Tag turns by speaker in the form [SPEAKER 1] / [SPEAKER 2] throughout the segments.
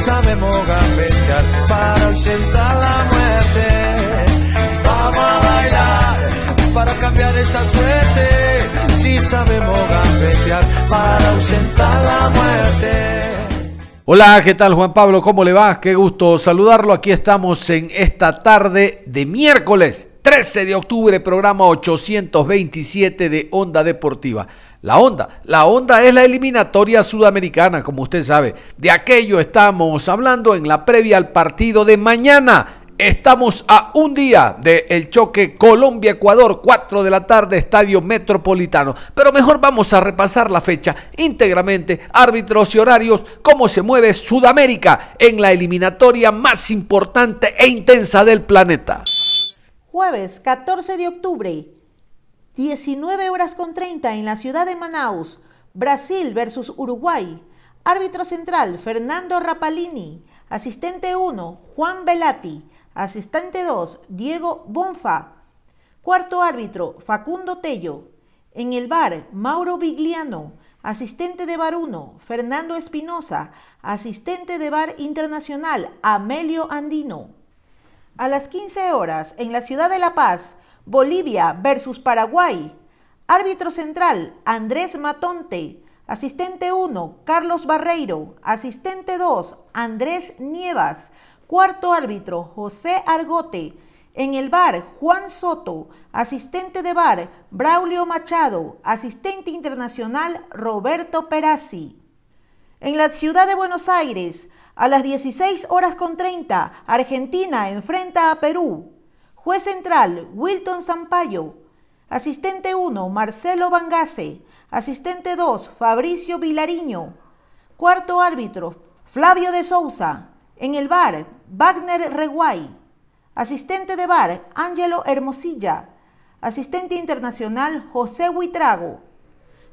[SPEAKER 1] Sabemos gambetear para ausentar la muerte. Vamos a bailar para cambiar esta suerte. Si sabemos gambetear para ausentar la muerte.
[SPEAKER 2] Hola, ¿qué tal Juan Pablo? ¿Cómo le va? Qué gusto saludarlo. Aquí estamos en esta tarde de miércoles 13 de octubre, programa 827 de Onda Deportiva. La onda, la onda es la eliminatoria sudamericana, como usted sabe. De aquello estamos hablando en la previa al partido de mañana. Estamos a un día del choque Colombia-Ecuador, 4 de la tarde, Estadio Metropolitano. Pero mejor vamos a repasar la fecha íntegramente, árbitros y horarios, cómo se mueve Sudamérica en la eliminatoria más importante e intensa del planeta.
[SPEAKER 3] Jueves 14 de octubre, 19 horas con 30 en la ciudad de Manaus, Brasil versus Uruguay. Árbitro central, Fernando Rapalini. Asistente 1, Juan Velati. Asistente 2, Diego Bonfa. Cuarto árbitro, Facundo Tello. En el bar, Mauro Vigliano. Asistente de bar 1, Fernando Espinosa. Asistente de bar internacional, Amelio Andino. A las 15 horas, en la ciudad de La Paz, Bolivia versus Paraguay. Árbitro central, Andrés Matonte. Asistente 1, Carlos Barreiro. Asistente 2, Andrés Nievas. Cuarto árbitro, José Argote. En el bar, Juan Soto. Asistente de bar, Braulio Machado. Asistente internacional, Roberto Perazzi. En la ciudad de Buenos Aires, a las 16 horas con 30, Argentina enfrenta a Perú. Juez central, Wilton Sampaio. Asistente 1, Marcelo Bangase. Asistente 2, Fabricio Vilariño. Cuarto árbitro, Flavio de Souza. En el bar, Wagner Reguay. Asistente de bar, Ángelo Hermosilla. Asistente internacional, José Huitrago.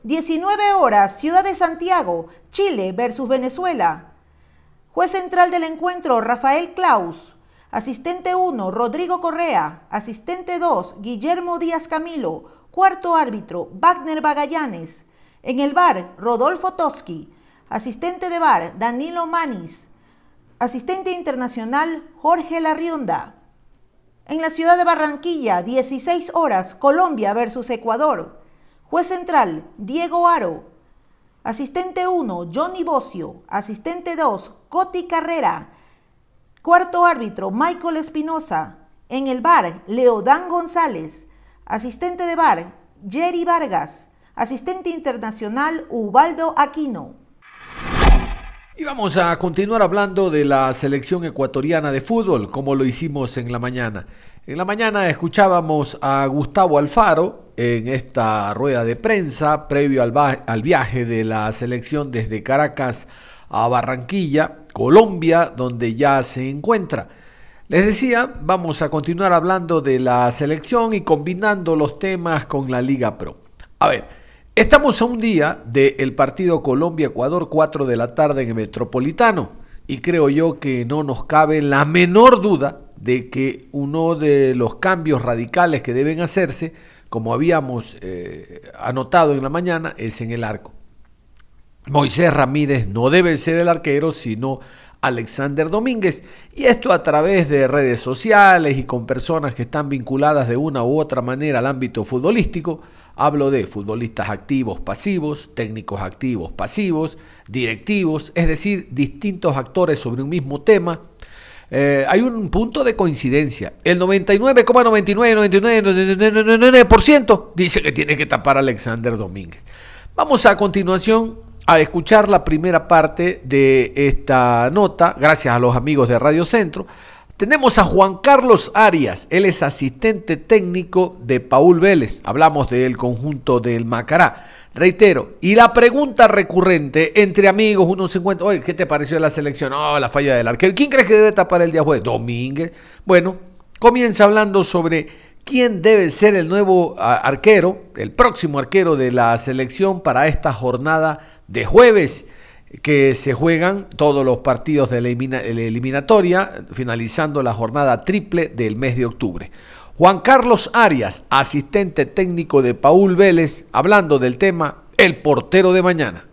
[SPEAKER 3] 19 horas, Ciudad de Santiago, Chile versus Venezuela. Juez central del encuentro, Rafael Klaus. Asistente 1, Rodrigo Correa. Asistente 2, Guillermo Díaz Camilo. Cuarto árbitro, Wagner Bagallanes. En el bar, Rodolfo Toski. Asistente de bar, Danilo Manis. Asistente internacional, Jorge Larrionda. En la ciudad de Barranquilla, 16 horas, Colombia versus Ecuador. Juez central, Diego Aro. Asistente 1, Johnny Bocio. Asistente 2, Coti Carrera. Cuarto árbitro, Michael Espinosa. En el bar, Leodán González. Asistente de bar, Jerry Vargas. Asistente internacional, Ubaldo Aquino.
[SPEAKER 2] Y vamos a continuar hablando de la selección ecuatoriana de fútbol, como lo hicimos en la mañana. En la mañana escuchábamos a Gustavo Alfaro en esta rueda de prensa previo al, al viaje de la selección desde Caracas a Barranquilla, Colombia, donde ya se encuentra. Les decía, vamos a continuar hablando de la selección y combinando los temas con la Liga Pro. A ver, estamos a un día del partido Colombia-Ecuador, 4 de la tarde en el Metropolitano, y creo yo que no nos cabe la menor duda de que uno de los cambios radicales que deben hacerse, como habíamos eh, anotado en la mañana, es en el arco. Moisés Ramírez no debe ser el arquero, sino Alexander Domínguez. Y esto a través de redes sociales y con personas que están vinculadas de una u otra manera al ámbito futbolístico. Hablo de futbolistas activos, pasivos, técnicos activos, pasivos, directivos, es decir, distintos actores sobre un mismo tema. Eh, hay un punto de coincidencia. El 99,9999% dice que tiene que tapar a Alexander Domínguez. Vamos a continuación a escuchar la primera parte de esta nota, gracias a los amigos de Radio Centro, Tenemos a Juan Carlos Arias, él es asistente técnico de Paul Vélez. Hablamos del conjunto del Macará. Reitero, y la pregunta recurrente entre amigos, uno se encuentra, oye, ¿qué te pareció la selección? Oh, la falla del arquero. ¿Quién crees que debe tapar el día jueves? Domínguez. Bueno, comienza hablando sobre quién debe ser el nuevo arquero, el próximo arquero de la selección para esta jornada de jueves que se juegan todos los partidos de la eliminatoria, finalizando la jornada triple del mes de octubre. Juan Carlos Arias, asistente técnico de Paul Vélez, hablando del tema El portero de mañana.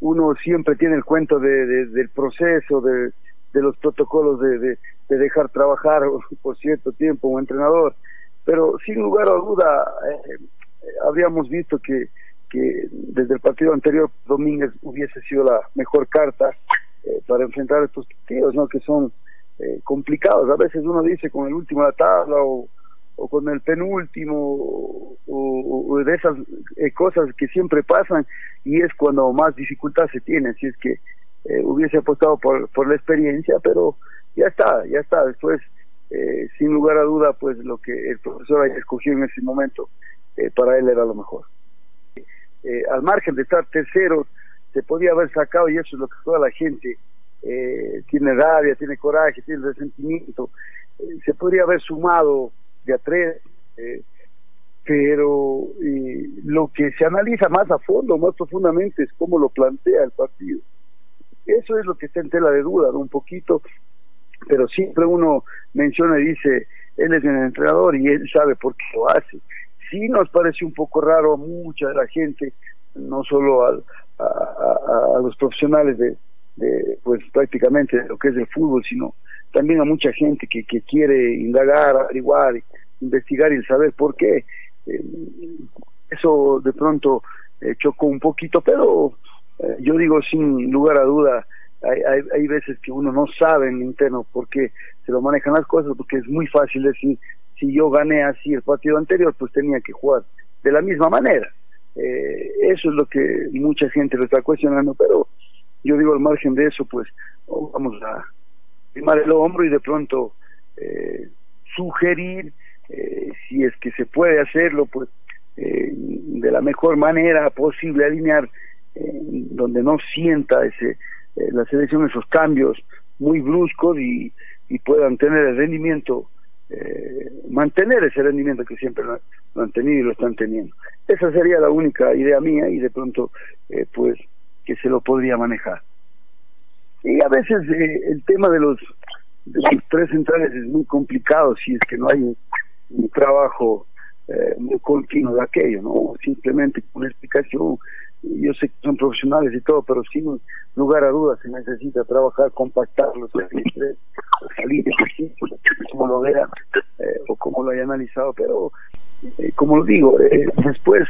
[SPEAKER 4] Uno siempre tiene el cuento del proceso, de, los protocolos de, dejar trabajar por cierto tiempo un entrenador, pero sin lugar a duda eh, habríamos visto que que desde el partido anterior Domínguez hubiese sido la mejor carta eh, para enfrentar estos partidos, ¿no? Que son eh, complicados. A veces uno dice con el último de la tabla o, con el penúltimo o, de esas eh, cosas que siempre pasan y es cuando más dificultad se tiene. Si es que hubiese apostado por, por la experiencia, pero ya está, ya está. Después, sin lugar a duda, pues lo que el profesor haya escogido en ese momento para él era lo mejor. Eh, al margen de estar terceros, se podía haber sacado, y eso es lo que toda la gente eh, tiene rabia, tiene coraje, tiene resentimiento, eh, se podría haber sumado de a tres, pero lo que se analiza más a fondo, más profundamente, es cómo lo plantea el partido. Eso es lo que está en tela de duda, un poquito, pero siempre uno menciona y dice, él es el entrenador y él sabe por qué lo hace sí nos parece un poco raro a mucha de la gente, no solo a, los profesionales de, pues prácticamente lo que es el fútbol, sino también a mucha gente que, que quiere indagar, averiguar, investigar y saber por qué. Eh, eso de pronto eh, chocó un poquito, pero eh, yo digo sin lugar a duda, hay, hay, hay, veces que uno no sabe en interno por qué se lo manejan las cosas, porque es muy fácil decir, si yo gané así el partido anterior, pues tenía que jugar de la misma manera. Eh, eso es lo que mucha gente lo está cuestionando, pero yo digo al margen de eso, pues vamos a primar el hombro y de pronto eh, sugerir, eh, si es que se puede hacerlo, pues de la mejor manera posible alinear, donde no sienta ese la selección esos cambios muy bruscos y, y puedan tener el rendimiento eh, mantener ese rendimiento que siempre lo, han tenido y lo están teniendo. Esa sería la única idea mía y de pronto, eh, pues, que se lo podría manejar. Y a veces eh, el tema de los, de los tres centrales es muy complicado si es que no hay un, trabajo muy continuo de aquello, ¿no? Simplemente una explicación yo sé que son profesionales y todo, pero sin lugar a dudas se necesita trabajar, compactarlos, salir como lo vean eh, o como lo haya analizado, pero eh, como lo digo, eh, después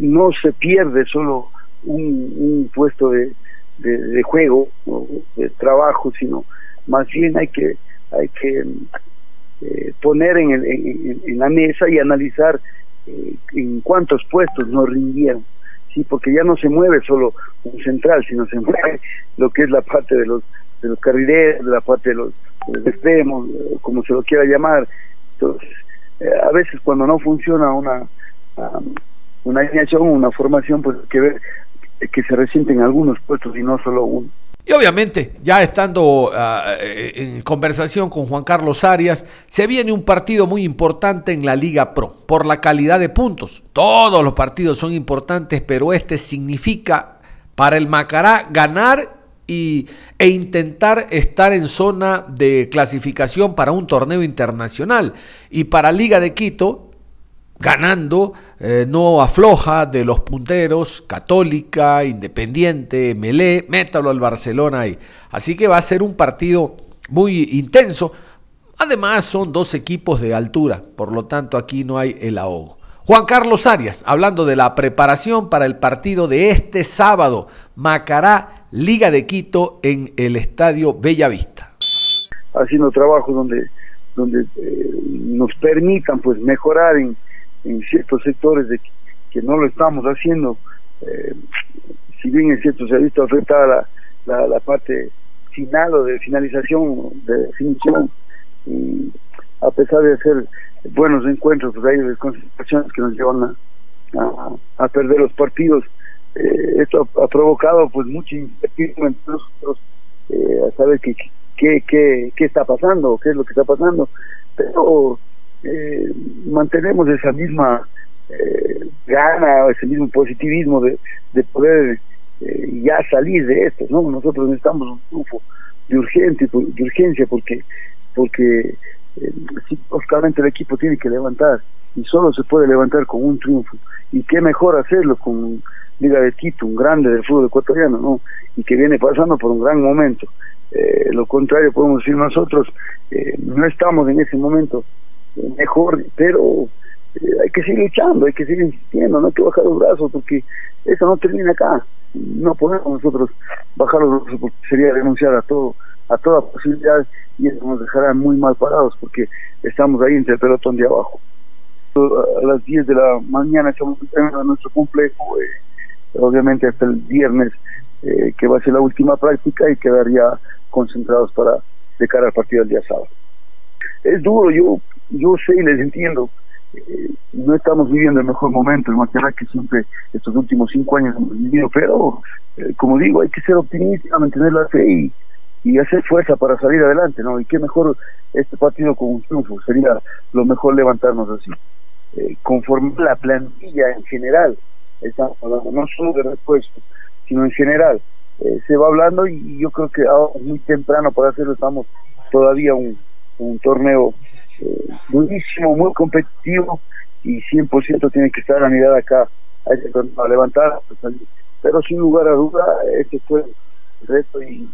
[SPEAKER 4] no se pierde solo un, puesto de, de, juego o de trabajo, sino más bien hay que hay que poner en, en, en, la mesa y analizar en cuántos puestos no rindieron sí, porque ya no se mueve solo un central, sino se mueve lo que es la parte de los de los carrileros, la parte de los, extremos, como se lo quiera llamar. Entonces, eh, a veces cuando no funciona una una alineación, una formación, pues que ver que se resienten algunos puestos y no solo uno.
[SPEAKER 2] Y obviamente, ya estando ah, eh, en conversación con Juan Carlos Arias, se viene un partido muy importante en la Liga Pro, por la calidad de puntos. Todos los partidos son importantes, pero este significa para el Macará ganar y, e intentar estar en zona de clasificación para un torneo internacional. Y para Liga de Quito, ganando, eh, no afloja de los punteros, Católica, Independiente, Melé, métalo al Barcelona ahí. Así que va a ser un partido muy intenso. Además son dos equipos de altura, por lo tanto aquí no hay el ahogo. Juan Carlos Arias, hablando de la preparación para el partido de este sábado, Macará, Liga de Quito en el Estadio Bellavista.
[SPEAKER 4] Haciendo trabajo donde, donde eh, nos permitan pues mejorar en, en ciertos sectores de que, no lo estamos haciendo, eh, si bien es cierto se ha visto afectada la, la, parte final o de finalización, de definición, y a pesar de hacer buenos encuentros, pues hay desconcentraciones que nos llevan a, perder los partidos. Eh, esto ha, provocado pues mucha incertidumbre entre nosotros eh, a saber qué, qué, qué, qué está pasando, qué es lo que está pasando, pero eh, mantenemos esa misma eh, gana, ese mismo positivismo de, de poder eh, ya salir de esto, ¿no? Nosotros necesitamos un triunfo de urgente, de urgencia, porque porque eh, el equipo tiene que levantar y solo se puede levantar con un triunfo y qué mejor hacerlo con Liga de Quito, un grande del fútbol ecuatoriano, ¿no? Y que viene pasando por un gran momento. Eh, lo contrario podemos decir nosotros, eh, no estamos en ese momento mejor, pero hay que seguir luchando, hay que seguir insistiendo, no hay que bajar los brazos porque eso no termina acá. No podemos nosotros bajar los brazos porque sería renunciar a todo, a toda posibilidad y eso nos dejará muy mal parados porque estamos ahí entre el pelotón de abajo. A las 10 de la mañana echamos a nuestro complejo, eh, obviamente hasta el viernes, eh, que va a ser la última práctica y quedaría concentrados para de cara al partido del día sábado. Es duro, yo yo sé y les entiendo, eh, no estamos viviendo el mejor momento, el más que siempre estos últimos cinco años hemos vivido, pero como digo, hay que ser optimista, mantener la fe y, y hacer fuerza para salir adelante, ¿no? Y qué mejor este partido con un triunfo, sería lo mejor levantarnos así. Eh, conforme la plantilla en general, estamos hablando no solo de repuesto, sino en general, eh, se va hablando y, yo creo que es muy temprano para hacerlo, estamos todavía un, un torneo eh, muy competitivo y 100% tiene que estar a mirar acá, a, a levantar, pero sin lugar a duda, este fue reto y,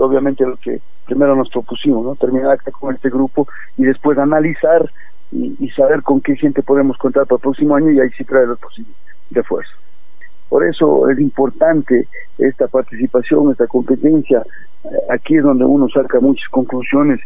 [SPEAKER 4] obviamente lo que primero nos propusimos, ¿no? Terminar acá con este grupo y después analizar y, saber con qué gente podemos contar para el próximo año y ahí sí traer los posibles refuerzos. Por eso es importante esta participación, esta competencia. Aquí es donde uno saca muchas conclusiones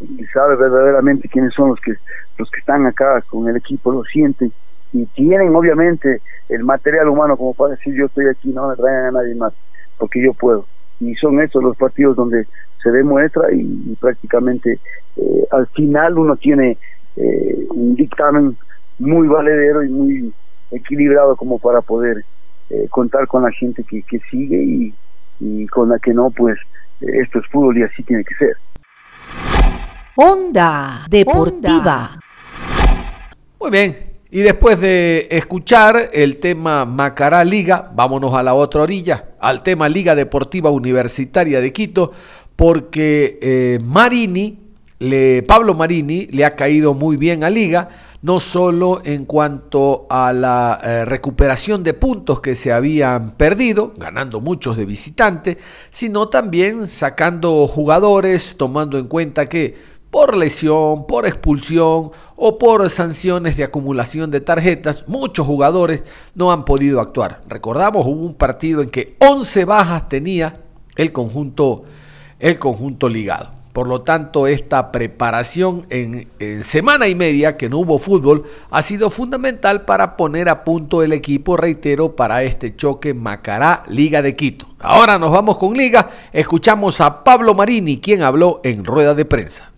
[SPEAKER 4] y sabe verdaderamente quiénes son los que los que están acá con el equipo, lo sienten y tienen obviamente el material humano como para decir yo estoy aquí, no me traigan a nadie más, porque yo puedo y son estos los partidos donde se demuestra y, prácticamente eh, al final uno tiene eh, un dictamen muy valedero y muy equilibrado como para poder eh, contar con la gente que, que sigue y, y, con la que no, pues esto es fútbol y así tiene que ser.
[SPEAKER 3] Onda Deportiva.
[SPEAKER 2] Muy bien, y después de escuchar el tema Macará Liga, vámonos a la otra orilla, al tema Liga Deportiva Universitaria de Quito, porque eh, Marini, le, Pablo Marini, le ha caído muy bien a Liga, no solo en cuanto a la eh, recuperación de puntos que se habían perdido, ganando muchos de visitante, sino también sacando jugadores, tomando en cuenta que por lesión, por expulsión o por sanciones de acumulación de tarjetas, muchos jugadores no han podido actuar. Recordamos, hubo un partido en que 11 bajas tenía el conjunto, el conjunto ligado. Por lo tanto, esta preparación en, en, semana y media que no hubo fútbol ha sido fundamental para poner a punto el equipo, reitero, para este choque Macará Liga de Quito. Ahora nos vamos con Liga, escuchamos a Pablo Marini, quien habló en rueda de prensa.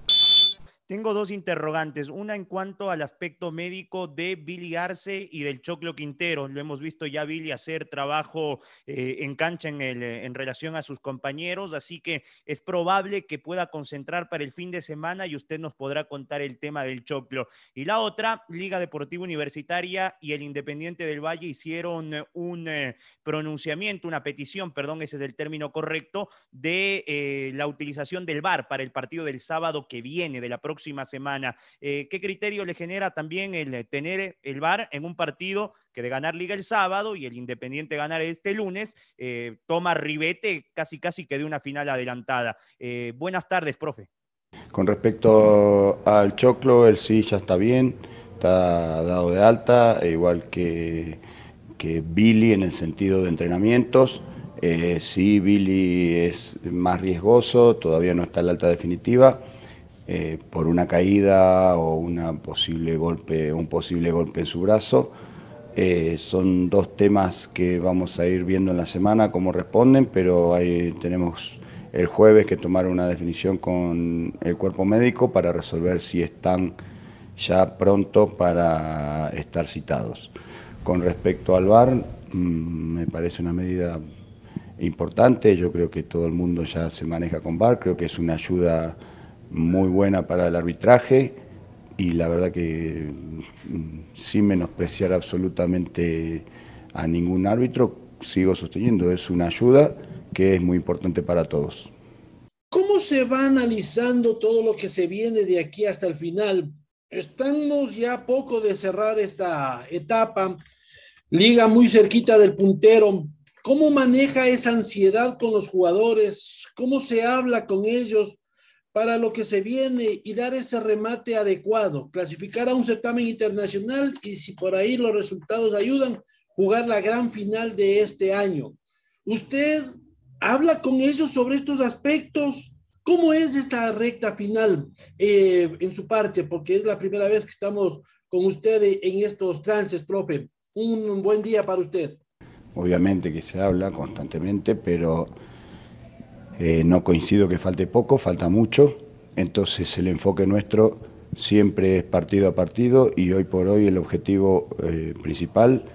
[SPEAKER 5] Tengo dos interrogantes. Una en cuanto al aspecto médico de Billy Arce y del Choclo Quintero. Lo hemos visto ya Billy hacer trabajo eh, en cancha en, el, en relación a sus compañeros, así que es probable que pueda concentrar para el fin de semana y usted nos podrá contar el tema del Choclo. Y la otra, Liga Deportiva Universitaria y el Independiente del Valle hicieron un eh, pronunciamiento, una petición, perdón, ese es el término correcto, de eh, la utilización del VAR para el partido del sábado que viene, de la próxima semana. Eh, ¿Qué criterio le genera también el eh, tener el VAR en un partido que de ganar liga el sábado y el Independiente ganar este lunes, eh, toma ribete casi casi que de una final adelantada? buenas tardes, profe.
[SPEAKER 6] Con respecto al Choclo, el sí ya está bien, está dado de alta, igual que, que Billy en el sentido de entrenamientos. sí, Billy es más riesgoso, todavía no está en la alta definitiva. Eh, por una caída o una posible golpe, un posible golpe en su brazo. Eh, son dos temas que vamos a ir viendo en la semana cómo responden, pero ahí tenemos el jueves que tomar una definición con el cuerpo médico para resolver si están ya pronto para estar citados. Con respecto al VAR, mm, me parece una medida importante, yo creo que todo el mundo ya se maneja con VAR, creo que es una ayuda muy buena para el arbitraje y la verdad que mm, sin menospreciar absolutamente a ningún árbitro, sigo sosteniendo, es una ayuda que es muy importante para todos.
[SPEAKER 7] ¿Cómo se va analizando todo lo que se viene de aquí hasta el final? Estamos ya poco de cerrar esta etapa, liga muy cerquita del puntero. ¿Cómo maneja esa ansiedad con los jugadores? ¿Cómo se habla con ellos para lo que se viene y dar ese remate adecuado? Clasificar a un certamen internacional y si por ahí los resultados ayudan, jugar la gran final de este año. ¿Usted habla con ellos sobre estos aspectos? ¿Cómo es esta recta final eh, en su parte? Porque es la primera vez que estamos con usted en estos trances, profe. Un buen día para usted.
[SPEAKER 6] Obviamente que se habla constantemente, pero eh, no coincido que falte poco, falta mucho. Entonces el enfoque nuestro siempre es partido a partido y hoy por hoy el objetivo eh, principal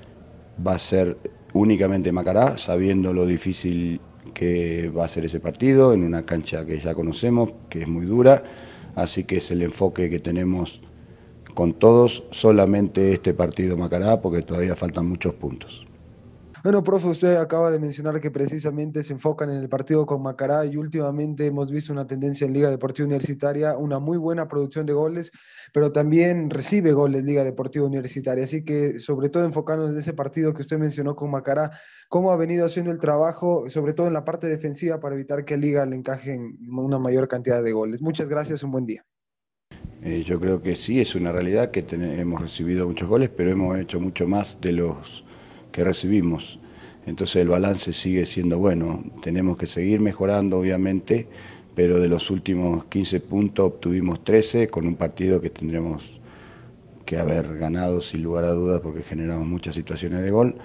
[SPEAKER 6] va a ser únicamente Macará, sabiendo lo difícil que va a ser ese partido en una cancha que ya conocemos, que es muy dura, así que es el enfoque que tenemos con todos, solamente este partido Macará, porque todavía faltan muchos puntos.
[SPEAKER 8] Bueno, profe, usted acaba de mencionar que precisamente se enfocan en el partido con Macará y últimamente hemos visto una tendencia en Liga Deportiva Universitaria, una muy buena producción de goles, pero también recibe goles Liga Deportiva Universitaria. Así que, sobre todo enfocándonos en ese partido que usted mencionó con Macará, ¿cómo ha venido haciendo el trabajo, sobre todo en la parte defensiva, para evitar que Liga le encaje una mayor cantidad de goles? Muchas gracias, un buen día.
[SPEAKER 6] Eh, yo creo que sí, es una realidad que hemos recibido muchos goles, pero hemos hecho mucho más de los que recibimos. Entonces el balance sigue siendo bueno. Tenemos que seguir mejorando, obviamente, pero de los últimos 15 puntos obtuvimos 13 con un partido que tendremos que haber ganado sin lugar a dudas porque generamos muchas situaciones de gol.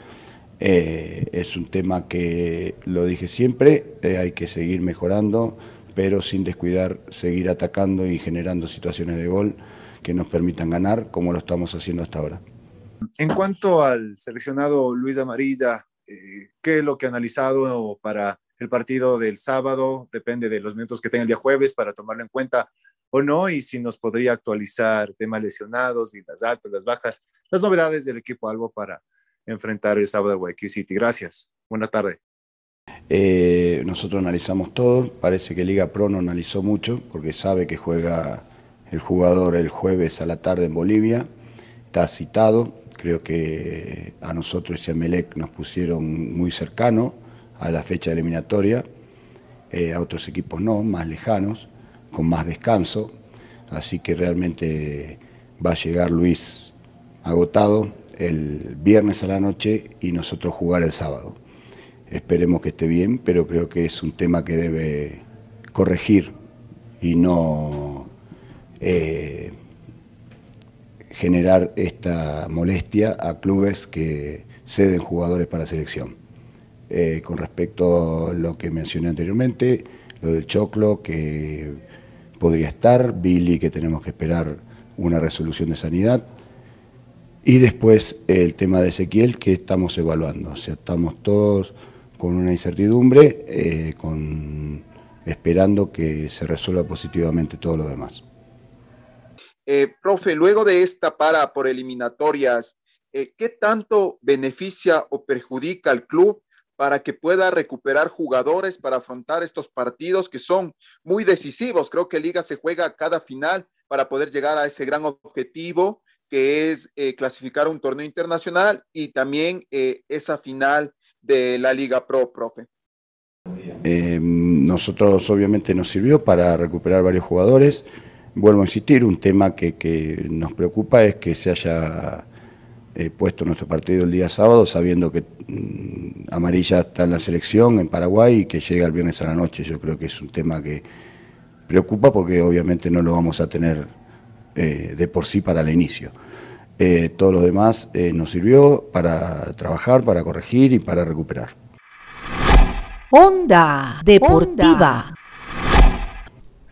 [SPEAKER 6] Eh, es un tema que, lo dije siempre, eh, hay que seguir mejorando, pero sin descuidar, seguir atacando y generando situaciones de gol que nos permitan ganar como lo estamos haciendo hasta ahora.
[SPEAKER 9] En cuanto al seleccionado Luis Amarilla, eh, ¿qué es lo que ha analizado para el partido del sábado? Depende de los minutos que tenga el día jueves para tomarlo en cuenta o no, y si nos podría actualizar temas lesionados y las altas, las bajas, las novedades del equipo Albo para enfrentar el sábado a Guayaquil City. Gracias. Buena tarde.
[SPEAKER 6] Eh, nosotros analizamos todo, parece que Liga Pro no analizó mucho porque sabe que juega el jugador el jueves a la tarde en Bolivia, está citado, Creo que a nosotros y a Melec nos pusieron muy cercano a la fecha eliminatoria, eh, a otros equipos no, más lejanos, con más descanso. Así que realmente va a llegar Luis agotado el viernes a la noche y nosotros jugar el sábado. Esperemos que esté bien, pero creo que es un tema que debe corregir y no eh, generar esta molestia a clubes que ceden jugadores para selección. Eh, con respecto a lo que mencioné anteriormente, lo del Choclo que podría estar, Billy que tenemos que esperar una resolución de sanidad y después el tema de Ezequiel que estamos evaluando, o sea, estamos todos con una incertidumbre, eh, con, esperando que se resuelva positivamente todo lo demás.
[SPEAKER 10] Eh, profe, luego de esta para por eliminatorias, eh, ¿qué tanto beneficia o perjudica al club para que pueda recuperar jugadores para afrontar estos partidos que son muy decisivos? Creo que Liga se juega cada final para poder llegar a ese gran objetivo que es eh, clasificar un torneo internacional y también esa final de la Liga Pro, profe.
[SPEAKER 6] nosotros obviamente nos sirvió para recuperar varios jugadores vuelvo a insistir, un tema que, nos preocupa es que se haya eh, puesto nuestro partido el día sábado sabiendo que mm, Amarilla está en la selección en Paraguay y que llega el viernes a la noche. Yo creo que es un tema que preocupa porque obviamente no lo vamos a tener eh, de por sí para el inicio. Eh, todo lo demás nos sirvió para trabajar, para corregir y para recuperar.
[SPEAKER 3] Onda Deportiva.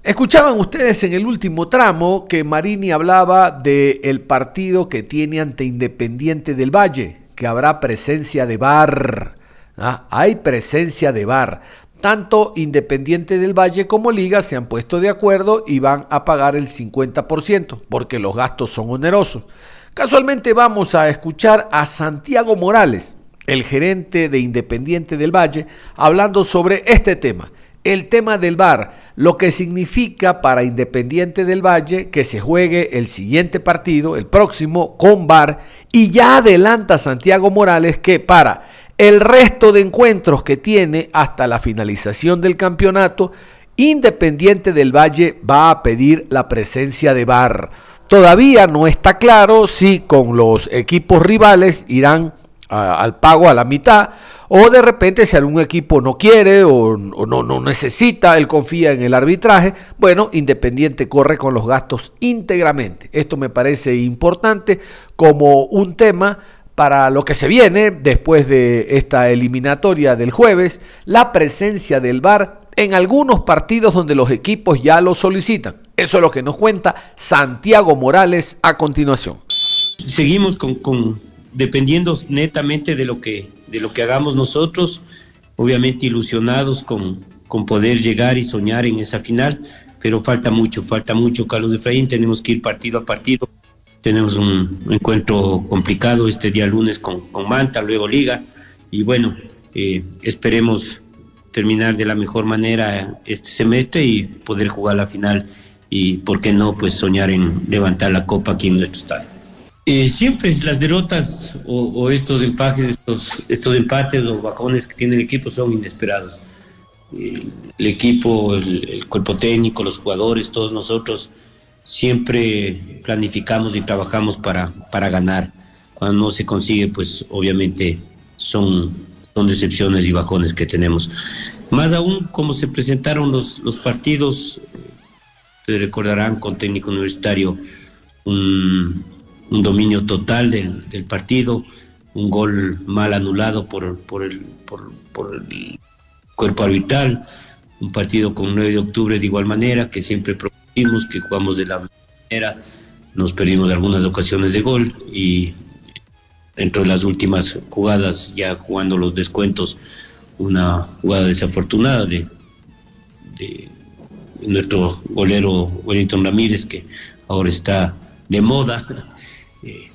[SPEAKER 2] Escuchaban ustedes en el último tramo que Marini hablaba del el partido que tiene ante Independiente del Valle, que habrá presencia de bar. ¿ah? Hay presencia de bar. Tanto Independiente del Valle como Liga se han puesto de acuerdo y van a pagar el 50%, porque los gastos son onerosos. Casualmente vamos a escuchar a Santiago Morales, el gerente de Independiente del Valle, hablando sobre este tema. El tema del VAR, lo que significa para Independiente del Valle que se juegue el siguiente partido, el próximo, con VAR, y ya adelanta Santiago Morales que para el resto de encuentros que tiene hasta la finalización del campeonato, Independiente del Valle va a pedir la presencia de VAR. Todavía no está claro si con los equipos rivales irán al pago a la mitad o de repente si algún equipo no quiere o, no, necesita, él confía en el arbitraje, bueno, Independiente corre con los gastos íntegramente. Esto me parece importante como un tema para lo que se viene después de esta eliminatoria del jueves, la presencia del VAR en algunos partidos donde los equipos ya lo solicitan. Eso es lo que nos cuenta Santiago Morales a continuación.
[SPEAKER 11] Seguimos con, dependiendo netamente de lo que de lo que hagamos nosotros, obviamente ilusionados con, con poder llegar y soñar en esa final, pero falta mucho, falta mucho, Carlos Efraín, tenemos que ir partido a partido, tenemos un encuentro complicado este día lunes con, con Manta, luego Liga, y bueno, eh, esperemos terminar de la mejor manera este semestre y poder jugar la final y, ¿por qué no?, pues soñar en levantar la copa aquí en nuestro estadio. Eh, siempre las derrotas o, estos empates, estos, empates o bajones que tiene el equipo son inesperados. Eh, el equipo, el, cuerpo técnico, los jugadores, todos nosotros siempre planificamos y trabajamos para, para ganar. Cuando no se consigue, pues obviamente son, son decepciones y bajones que tenemos. Más aún, como se presentaron los, los partidos, ustedes recordarán con técnico universitario un, dominio total del, del, partido, un gol mal anulado por, por, el, por, por el cuerpo arbitral, un partido con 9 de octubre de igual manera, que siempre propusimos, que jugamos de la manera, nos perdimos algunas ocasiones de gol y dentro de las últimas jugadas, ya jugando los descuentos, una jugada desafortunada de, de nuestro golero Wellington Ramírez, que ahora está de moda. Eh,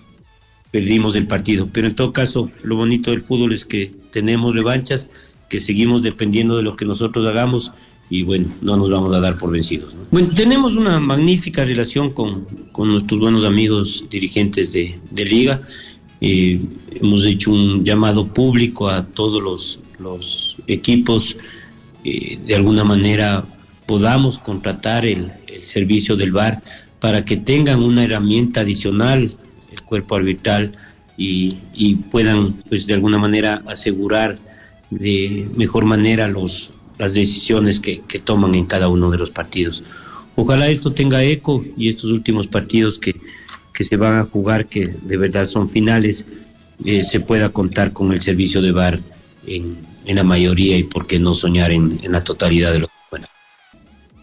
[SPEAKER 11] perdimos el partido. Pero en todo caso, lo bonito del fútbol es que tenemos revanchas, que seguimos dependiendo de lo que nosotros hagamos y bueno, no nos vamos a dar por vencidos. Bueno, tenemos una magnífica relación con, con nuestros buenos amigos dirigentes de, liga. Eh, hemos hecho un llamado público a todos los, equipos, eh, de alguna manera podamos contratar el, servicio del VAR para que tengan una herramienta adicional, el cuerpo arbitral, y, puedan, pues de alguna manera, asegurar de mejor manera los, las decisiones que, toman en cada uno de los partidos. Ojalá esto tenga eco y estos últimos partidos que, que se van a jugar, que de verdad son finales, eh, se pueda contar con el servicio de VAR en, en la mayoría y por qué no soñar en, en la totalidad de los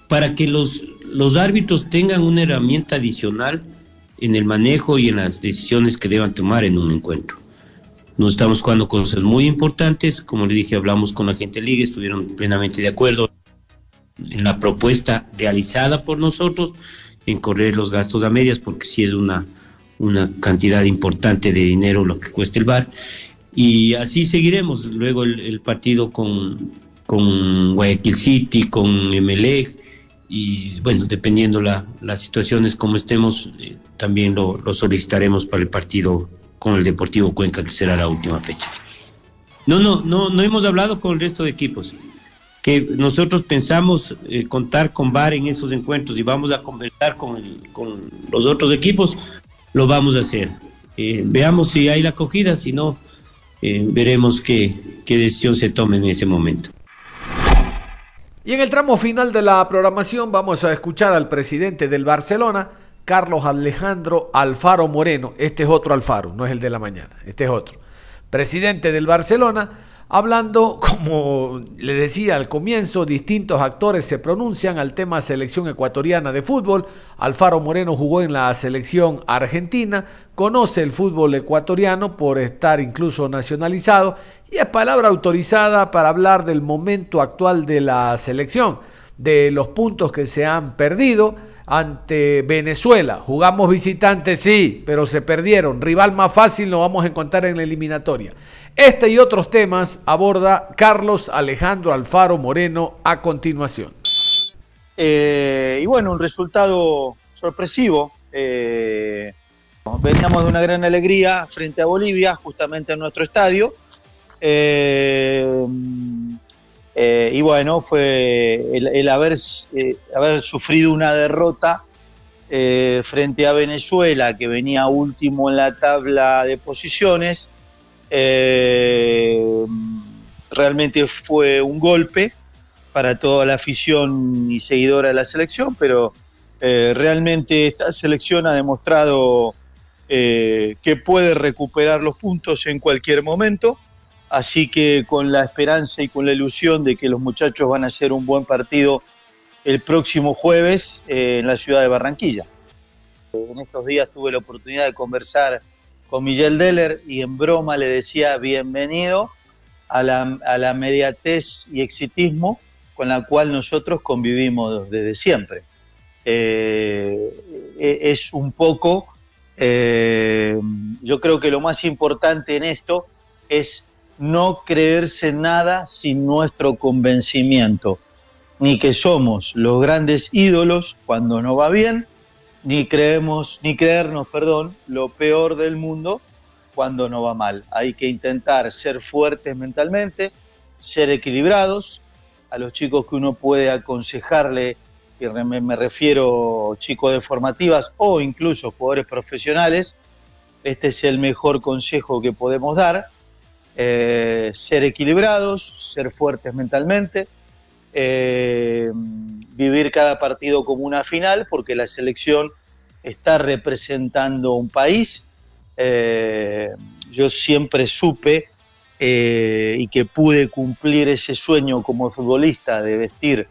[SPEAKER 11] para que los, los árbitros tengan una herramienta adicional en el manejo y en las decisiones que deban tomar en un encuentro. Nos estamos jugando cosas muy importantes, como le dije, hablamos con la gente de liga, estuvieron plenamente de acuerdo en la propuesta realizada por nosotros en correr los gastos a medias, porque sí es una, una cantidad importante de dinero lo que cuesta el bar. Y así seguiremos. Luego el, partido con, con Guayaquil City, con Emelec, y bueno, dependiendo la, las situaciones como estemos, eh, también lo, solicitaremos para el partido con el Deportivo Cuenca, que será la última fecha. No, no, no, no hemos hablado con el resto de equipos. Que nosotros pensamos eh, contar con VAR en esos encuentros y vamos a conversar con, con los otros equipos, lo vamos a hacer. Eh, veamos si hay la acogida, si no, veremos qué, qué decisión se tome en ese momento.
[SPEAKER 2] Y en el tramo final de la programación vamos a escuchar al presidente del Barcelona, Carlos Alejandro Alfaro Moreno. Este es otro Alfaro, no es el de la mañana, este es otro. Presidente del Barcelona, hablando, como le decía al comienzo, distintos actores se pronuncian al tema selección ecuatoriana de fútbol. Alfaro Moreno jugó en la selección argentina, conoce el fútbol ecuatoriano por estar incluso nacionalizado y es palabra autorizada para hablar del momento actual de la selección, de los puntos que se han perdido ante Venezuela. Jugamos visitantes, sí, pero se perdieron. Rival más fácil lo vamos a encontrar en la eliminatoria. Este y otros temas aborda Carlos Alejandro Alfaro Moreno a continuación.
[SPEAKER 12] Eh, y bueno, un resultado sorpresivo. Eh, veníamos de una gran alegría frente a Bolivia, justamente en nuestro estadio. Eh, y bueno, fue el, haber, haber, sufrido una derrota frente a Venezuela, que venía último en la tabla de posiciones, eh, realmente fue un golpe para toda la afición y seguidora de la selección, pero eh, realmente esta selección ha demostrado eh, que puede recuperar los puntos en cualquier momento, así que con la esperanza y con la ilusión de que los muchachos van a hacer un buen partido el próximo jueves en la ciudad de Barranquilla. En estos días tuve la oportunidad de conversar con Miguel Deller y en broma le decía bienvenido a la, a la mediatez y exitismo con la cual nosotros convivimos desde siempre. Eh, e, es un poco, eh, yo creo que lo más importante en esto es no creerse nada sin nuestro convencimiento, ni que somos los grandes ídolos cuando no va bien, ni creemos, ni creernos, perdón, lo peor del mundo cuando no va mal. Hay que intentar ser fuertes mentalmente, ser equilibrados. A los chicos que uno puede aconsejarle, y me, refiero chicos de formativas o incluso jugadores profesionales, este es el mejor consejo que podemos dar. Eh, ser equilibrados, ser fuertes mentalmente, eh, vivir cada partido como una final, porque la selección está representando un país. Eh, yo siempre supe y que pude cumplir ese sueño como futbolista de vestir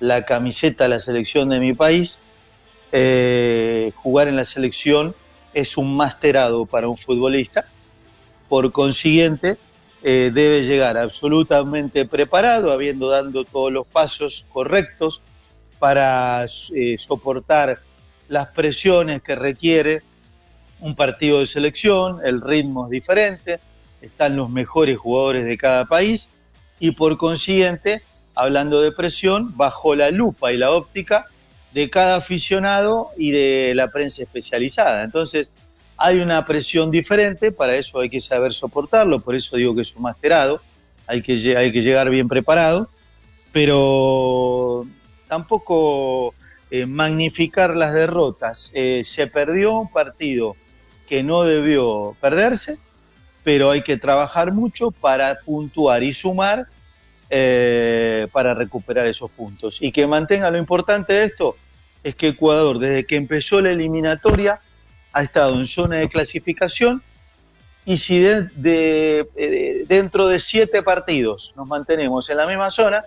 [SPEAKER 12] la camiseta de la selección de mi país. jugar en la selección es un masterado para un futbolista. Por consiguiente, eh, debe llegar absolutamente preparado, habiendo dado todos los pasos correctos para eh, soportar las presiones que requiere un partido de selección, el ritmo es diferente, están los mejores jugadores de cada país y por consiguiente, hablando de presión, bajo la lupa y la óptica de cada aficionado y de la prensa especializada. Entonces, hay una presión diferente, para eso hay que saber soportarlo, por eso digo que es un masterado, hay que, hay que llegar bien preparado, pero tampoco eh, magnificar las derrotas. Eh, se perdió un partido que no debió perderse, pero hay que trabajar mucho para puntuar y sumar eh, para recuperar esos puntos. Y que mantenga lo importante de esto es que Ecuador, desde que empezó la eliminatoria, ha estado en zona de clasificación y si eh, dentro de siete partidos nos mantenemos en la misma zona,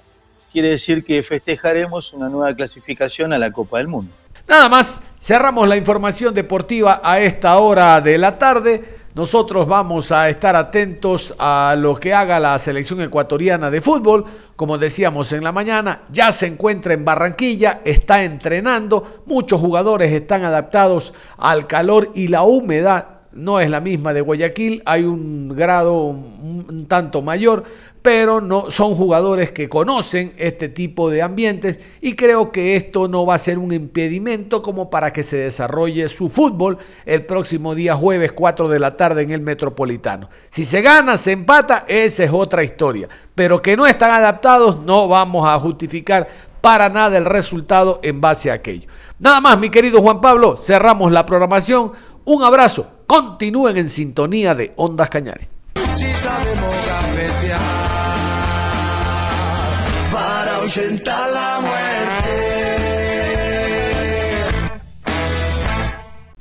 [SPEAKER 12] quiere decir que festejaremos una nueva clasificación a la Copa del Mundo.
[SPEAKER 2] Nada más, cerramos la información deportiva a esta hora de la tarde. Nosotros vamos a estar atentos a lo que haga la selección ecuatoriana de fútbol. Como decíamos en la mañana, ya se encuentra en Barranquilla, está entrenando. Muchos jugadores están adaptados al calor y la humedad. No es la misma de Guayaquil, hay un grado un tanto mayor, pero no son jugadores que conocen este tipo de ambientes y creo que esto no va a ser un impedimento como para que se desarrolle su fútbol el próximo día jueves 4 de la tarde en el Metropolitano. Si se gana, se empata, esa es otra historia, pero que no están adaptados no vamos a justificar para nada el resultado en base a aquello. Nada más, mi querido Juan Pablo, cerramos la programación. Un abrazo, continúen en sintonía de Ondas Cañares.
[SPEAKER 1] Ahuyentar la muerte.